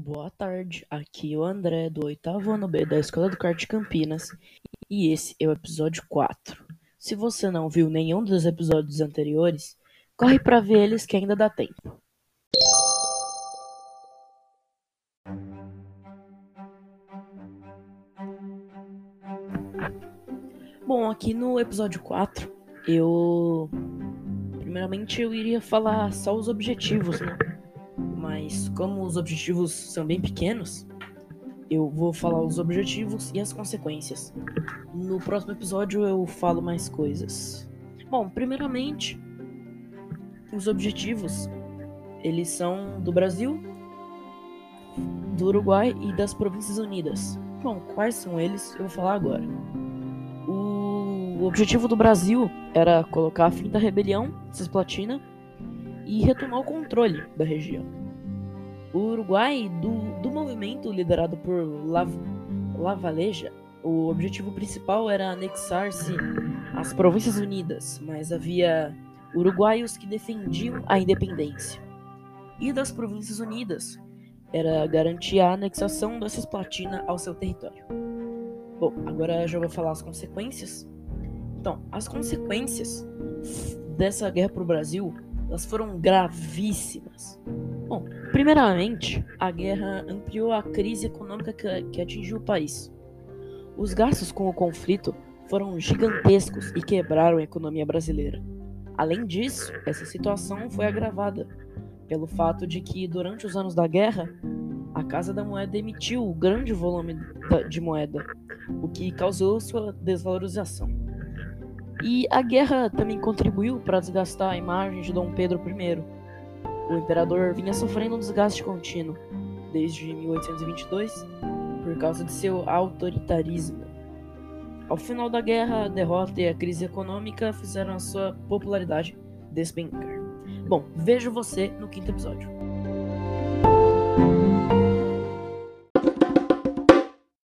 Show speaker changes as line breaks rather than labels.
Boa tarde, aqui é o André do oitavo ano B da Escola do Kart Campinas e esse é o episódio 4. Se você não viu nenhum dos episódios anteriores, corre para ver eles que ainda dá tempo. Bom, aqui no episódio 4, eu primeiramente eu iria falar só os objetivos, né? Mas como os objetivos são bem pequenos, eu vou falar os objetivos e as consequências. No próximo episódio eu falo mais coisas. Bom, primeiramente, os objetivos eles são do Brasil, do Uruguai e das Províncias Unidas. Bom, quais são eles? Eu vou falar agora. O objetivo do Brasil era colocar fim da rebelião cisplatina e retomar o controle da região. O Uruguai, do, do movimento liderado por Lav, Lavaleja, o objetivo principal era anexar-se às Províncias Unidas, mas havia uruguaios que defendiam a independência. E das Províncias Unidas era garantir a anexação da Cisplatina ao seu território. Bom, agora já vou falar as consequências. Então, as consequências dessa guerra para o Brasil elas foram gravíssimas. Bom, primeiramente, a guerra ampliou a crise econômica que, atingiu o país. Os gastos com o conflito foram gigantescos e quebraram a economia brasileira. Além disso, essa situação foi agravada pelo fato de que, durante os anos da guerra, a Casa da Moeda emitiu grande volume de moeda, o que causou sua desvalorização. E a guerra também contribuiu para desgastar a imagem de Dom Pedro I. O imperador vinha sofrendo um desgaste contínuo desde 1822 por causa de seu autoritarismo. Ao final da guerra, a derrota e a crise econômica fizeram a sua popularidade despencar. Bom, vejo você no quinto episódio.